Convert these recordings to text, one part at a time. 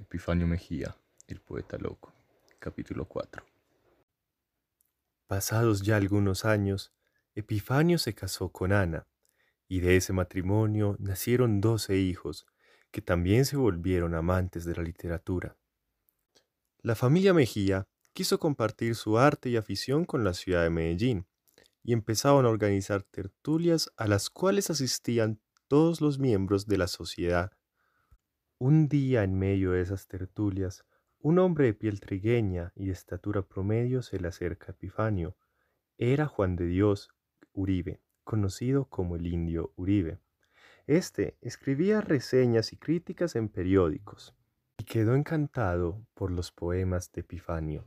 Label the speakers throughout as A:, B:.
A: Epifanio Mejía, el poeta loco. Capítulo 4.
B: Pasados ya algunos años, Epifanio se casó con Ana, y de ese matrimonio nacieron doce hijos, que también se volvieron amantes de la literatura. La familia Mejía quiso compartir su arte y afición con la ciudad de Medellín, y empezaron a organizar tertulias a las cuales asistían todos los miembros de la sociedad. Un día en medio de esas tertulias, un hombre de piel trigueña y de estatura promedio se le acerca a Epifanio. Era Juan de Dios Uribe, conocido como el indio Uribe. Este escribía reseñas y críticas en periódicos y quedó encantado por los poemas de Epifanio.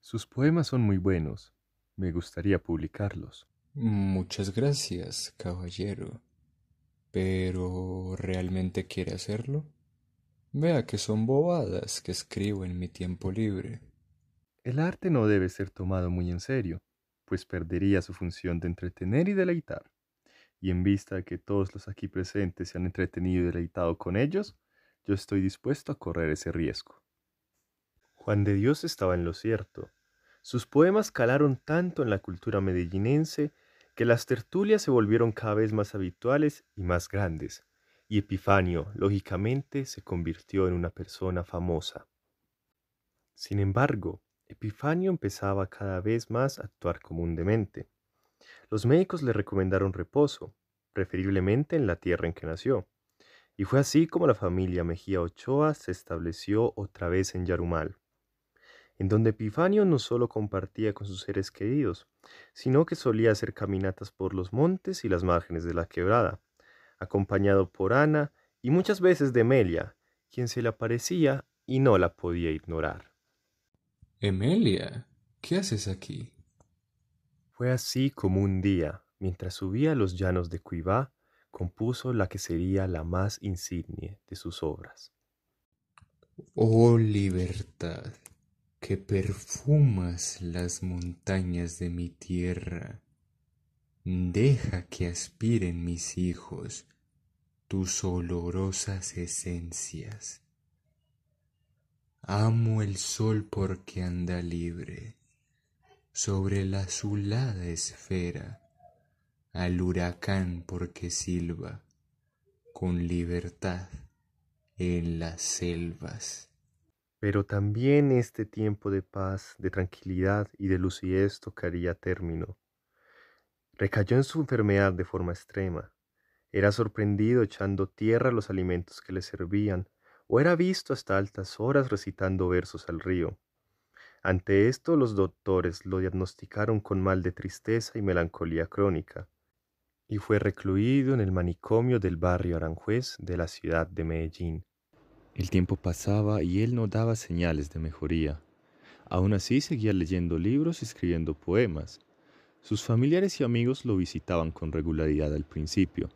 B: Sus poemas son muy buenos. Me gustaría publicarlos.
C: Muchas gracias, caballero. Pero ¿realmente quiere hacerlo? Vea que son bobadas que escribo en mi tiempo libre.
B: El arte no debe ser tomado muy en serio, pues perdería su función de entretener y deleitar. Y en vista de que todos los aquí presentes se han entretenido y deleitado con ellos, yo estoy dispuesto a correr ese riesgo. Juan de Dios estaba en lo cierto. Sus poemas calaron tanto en la cultura medellinense que las tertulias se volvieron cada vez más habituales y más grandes, y Epifanio, lógicamente, se convirtió en una persona famosa. Sin embargo, Epifanio empezaba cada vez más a actuar como demente. Los médicos le recomendaron reposo, preferiblemente en la tierra en que nació, y fue así como la familia Mejía Ochoa se estableció otra vez en Yarumal en donde Epifanio no solo compartía con sus seres queridos, sino que solía hacer caminatas por los montes y las márgenes de la quebrada, acompañado por Ana y muchas veces de Emelia, quien se le aparecía y no la podía ignorar.
C: Emelia, ¿qué haces aquí?
B: Fue así como un día, mientras subía a los llanos de Cuivá, compuso la que sería la más insigne de sus obras.
C: Oh libertad, que perfumas las montañas de mi tierra. Deja que aspiren mis hijos tus olorosas esencias. Amo el sol porque anda libre sobre la azulada esfera, al huracán porque silba con libertad en las selvas.
B: Pero también este tiempo de paz, de tranquilidad y de lucidez tocaría término. Recayó en su enfermedad de forma extrema. Era sorprendido echando tierra los alimentos que le servían, o era visto hasta altas horas recitando versos al río. Ante esto los doctores lo diagnosticaron con mal de tristeza y melancolía crónica, y fue recluido en el manicomio del barrio Aranjuez de la ciudad de Medellín.
A: El tiempo pasaba y él no daba señales de mejoría. Aún así seguía leyendo libros y escribiendo poemas. Sus familiares y amigos lo visitaban con regularidad al principio,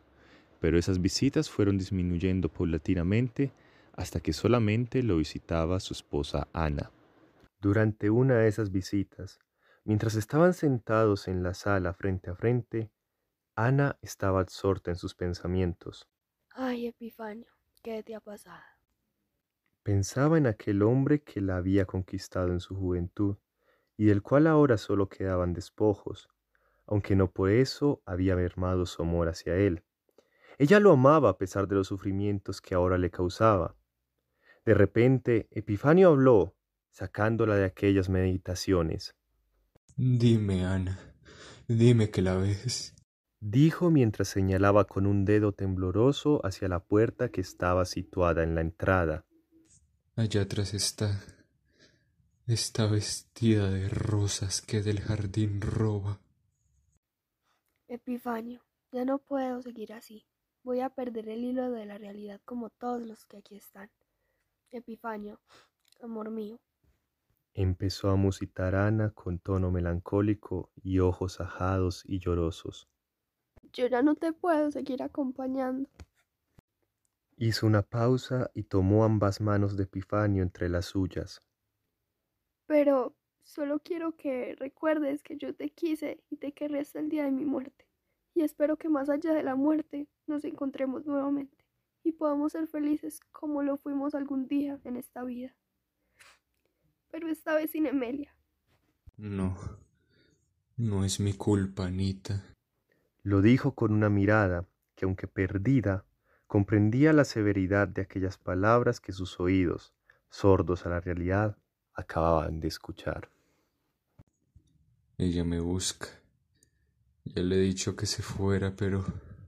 A: pero esas visitas fueron disminuyendo paulatinamente hasta que solamente lo visitaba su esposa Ana.
B: Durante una de esas visitas, mientras estaban sentados en la sala frente a frente, Ana estaba absorta en sus pensamientos.
D: Ay, Epifanio, ¿qué te ha pasado?
B: Pensaba en aquel hombre que la había conquistado en su juventud y del cual ahora solo quedaban despojos, aunque no por eso había mermado su amor hacia él. Ella lo amaba a pesar de los sufrimientos que ahora le causaba. De repente, Epifanio habló, sacándola de aquellas meditaciones.
C: Dime, Ana, dime que la ves.
B: Dijo mientras señalaba con un dedo tembloroso hacia la puerta que estaba situada en la entrada.
C: Allá atrás está. Está vestida de rosas que del jardín roba.
D: Epifanio, ya no puedo seguir así. Voy a perder el hilo de la realidad como todos los que aquí están. Epifanio, amor mío.
B: Empezó a musitar Ana con tono melancólico y ojos ajados y llorosos.
D: Yo ya no te puedo seguir acompañando.
B: Hizo una pausa y tomó ambas manos de Epifanio entre las suyas.
D: Pero solo quiero que recuerdes que yo te quise y te querré hasta el día de mi muerte. Y espero que más allá de la muerte nos encontremos nuevamente y podamos ser felices como lo fuimos algún día en esta vida. Pero esta vez sin Emelia.
C: No, no es mi culpa, Anita.
B: Lo dijo con una mirada que, aunque perdida, comprendía la severidad de aquellas palabras que sus oídos, sordos a la realidad, acababan de escuchar.
C: Ella me busca. Ya le he dicho que se fuera, pero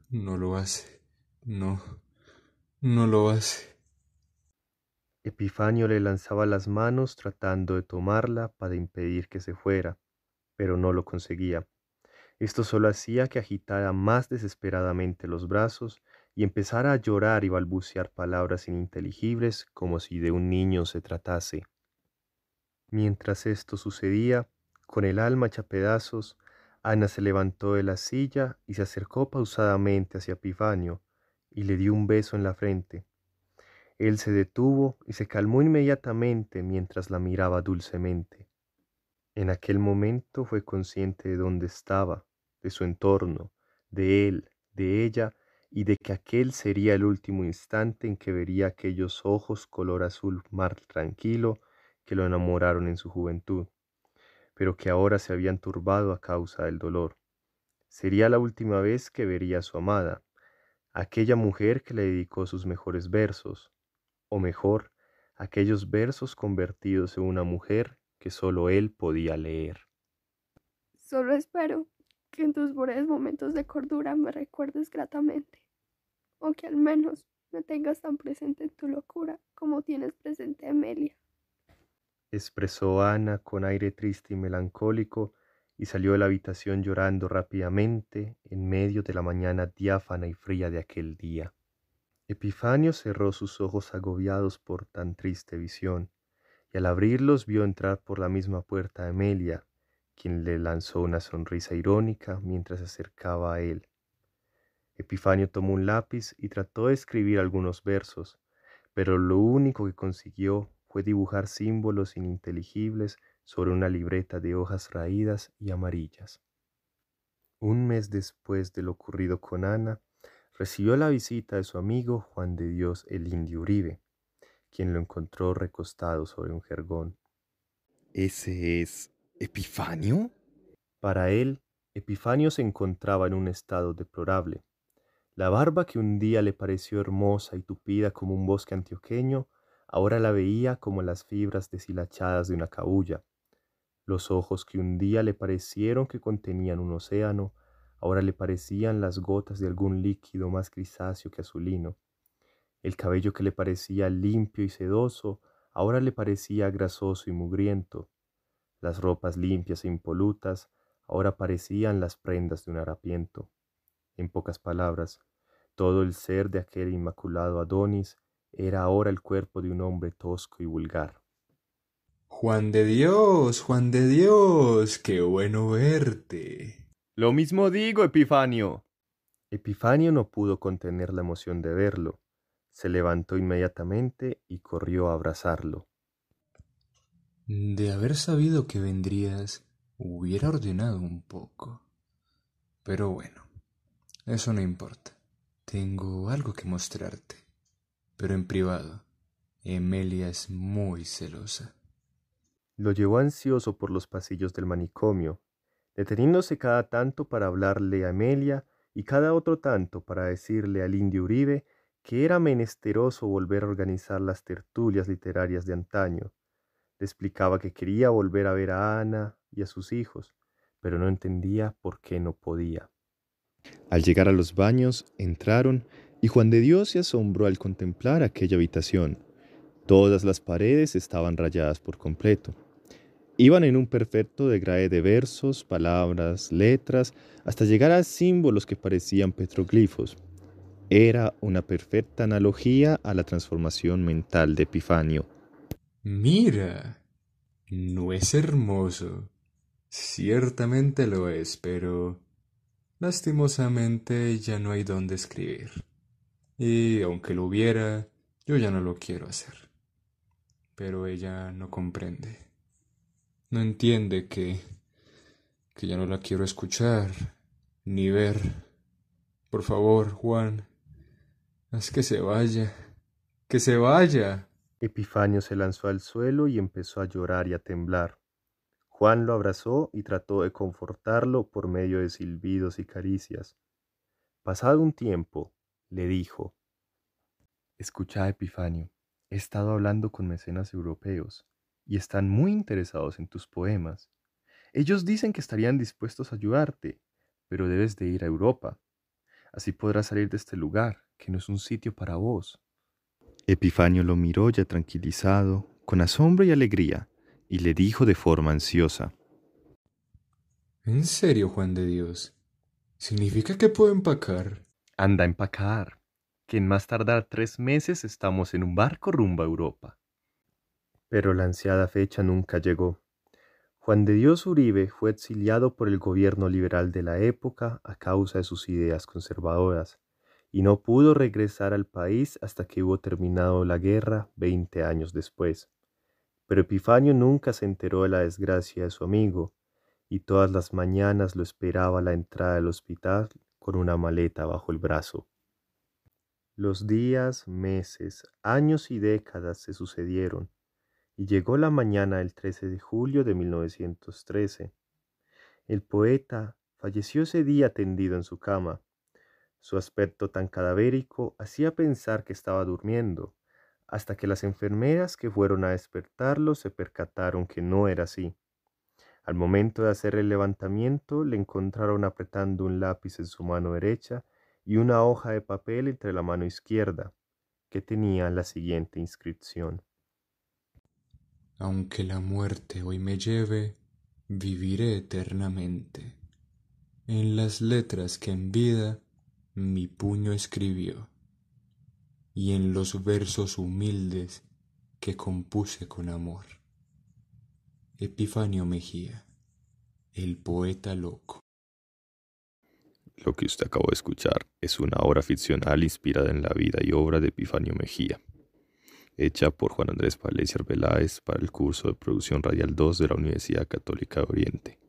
C: no lo hace. No, no lo hace.
B: Epifanio le lanzaba las manos tratando de tomarla para impedir que se fuera, pero no lo conseguía. Esto solo hacía que agitara más desesperadamente los brazos y empezara a llorar y balbucear palabras ininteligibles como si de un niño se tratase. Mientras esto sucedía, con el alma hecha pedazos, Ana se levantó de la silla y se acercó pausadamente hacia Epifanio y le dio un beso en la frente. Él se detuvo y se calmó inmediatamente mientras la miraba dulcemente. En aquel momento fue consciente de dónde estaba, de su entorno, de él, de ella, y de que aquel sería el último instante en que vería aquellos ojos color azul mar tranquilo que lo enamoraron en su juventud pero que ahora se habían turbado a causa del dolor. Sería la última vez que vería a su amada, aquella mujer que le dedicó sus mejores versos, o mejor, aquellos versos convertidos en una mujer que solo él podía leer.
D: Solo espero que en tus breves momentos de cordura me recuerdes gratamente, o que al menos me tengas tan presente en tu locura como tienes presente a Amelia
B: expresó Ana con aire triste y melancólico, y salió de la habitación llorando rápidamente en medio de la mañana diáfana y fría de aquel día. Epifanio cerró sus ojos agobiados por tan triste visión, y al abrirlos vio entrar por la misma puerta a Emelia, quien le lanzó una sonrisa irónica mientras se acercaba a él. Epifanio tomó un lápiz y trató de escribir algunos versos, pero lo único que consiguió fue dibujar símbolos ininteligibles sobre una libreta de hojas raídas y amarillas. Un mes después de lo ocurrido con Ana, recibió la visita de su amigo Juan de Dios el Indio Uribe, quien lo encontró recostado sobre un jergón.
A: ¿Ese es Epifanio?
B: Para él, Epifanio se encontraba en un estado deplorable. La barba que un día le pareció hermosa y tupida como un bosque antioqueño, Ahora la veía como las fibras deshilachadas de una cabulla. Los ojos que un día le parecieron que contenían un océano, ahora le parecían las gotas de algún líquido más grisáceo que azulino. El cabello que le parecía limpio y sedoso, ahora le parecía grasoso y mugriento. Las ropas limpias e impolutas, ahora parecían las prendas de un harapiento. En pocas palabras, todo el ser de aquel inmaculado Adonis era ahora el cuerpo de un hombre tosco y vulgar.
C: Juan de Dios, Juan de Dios, qué bueno verte.
B: Lo mismo digo, Epifanio. Epifanio no pudo contener la emoción de verlo. Se levantó inmediatamente y corrió a abrazarlo.
C: De haber sabido que vendrías, hubiera ordenado un poco. Pero bueno, eso no importa. Tengo algo que mostrarte pero en privado. Emelia es muy celosa.
B: Lo llevó ansioso por los pasillos del manicomio, deteniéndose cada tanto para hablarle a Emelia y cada otro tanto para decirle al indio Uribe que era menesteroso volver a organizar las tertulias literarias de antaño. Le explicaba que quería volver a ver a Ana y a sus hijos, pero no entendía por qué no podía.
A: Al llegar a los baños, entraron y Juan de Dios se asombró al contemplar aquella habitación. Todas las paredes estaban rayadas por completo. Iban en un perfecto degrae de versos, palabras, letras, hasta llegar a símbolos que parecían petroglifos. Era una perfecta analogía a la transformación mental de Epifanio.
C: Mira, no es hermoso. Ciertamente lo es, pero lastimosamente ya no hay dónde escribir. Y aunque lo hubiera, yo ya no lo quiero hacer. Pero ella no comprende. No entiende que... que ya no la quiero escuchar, ni ver. Por favor, Juan, Haz que se vaya. Que se vaya.
B: Epifanio se lanzó al suelo y empezó a llorar y a temblar. Juan lo abrazó y trató de confortarlo por medio de silbidos y caricias. Pasado un tiempo, le dijo, Escucha, Epifanio, he estado hablando con mecenas europeos y están muy interesados en tus poemas. Ellos dicen que estarían dispuestos a ayudarte, pero debes de ir a Europa. Así podrás salir de este lugar, que no es un sitio para vos.
A: Epifanio lo miró ya tranquilizado, con asombro y alegría, y le dijo de forma ansiosa.
C: ¿En serio, Juan de Dios? ¿Significa que puedo empacar?
B: Anda a empacar, que en más tardar tres meses estamos en un barco rumbo a Europa. Pero la ansiada fecha nunca llegó. Juan de Dios Uribe fue exiliado por el gobierno liberal de la época a causa de sus ideas conservadoras y no pudo regresar al país hasta que hubo terminado la guerra veinte años después. Pero Epifanio nunca se enteró de la desgracia de su amigo, y todas las mañanas lo esperaba a la entrada del hospital con una maleta bajo el brazo. Los días, meses, años y décadas se sucedieron, y llegó la mañana del 13 de julio de 1913. El poeta falleció ese día tendido en su cama. Su aspecto tan cadavérico hacía pensar que estaba durmiendo, hasta que las enfermeras que fueron a despertarlo se percataron que no era así. Al momento de hacer el levantamiento le encontraron apretando un lápiz en su mano derecha y una hoja de papel entre la mano izquierda, que tenía la siguiente inscripción.
C: Aunque la muerte hoy me lleve, viviré eternamente. En las letras que en vida mi puño escribió, y en los versos humildes que compuse con amor. Epifanio Mejía, el poeta loco.
A: Lo que usted acabó de escuchar es una obra ficcional inspirada en la vida y obra de Epifanio Mejía, hecha por Juan Andrés Palencia Arbeláez para el curso de Producción Radial 2 de la Universidad Católica de Oriente.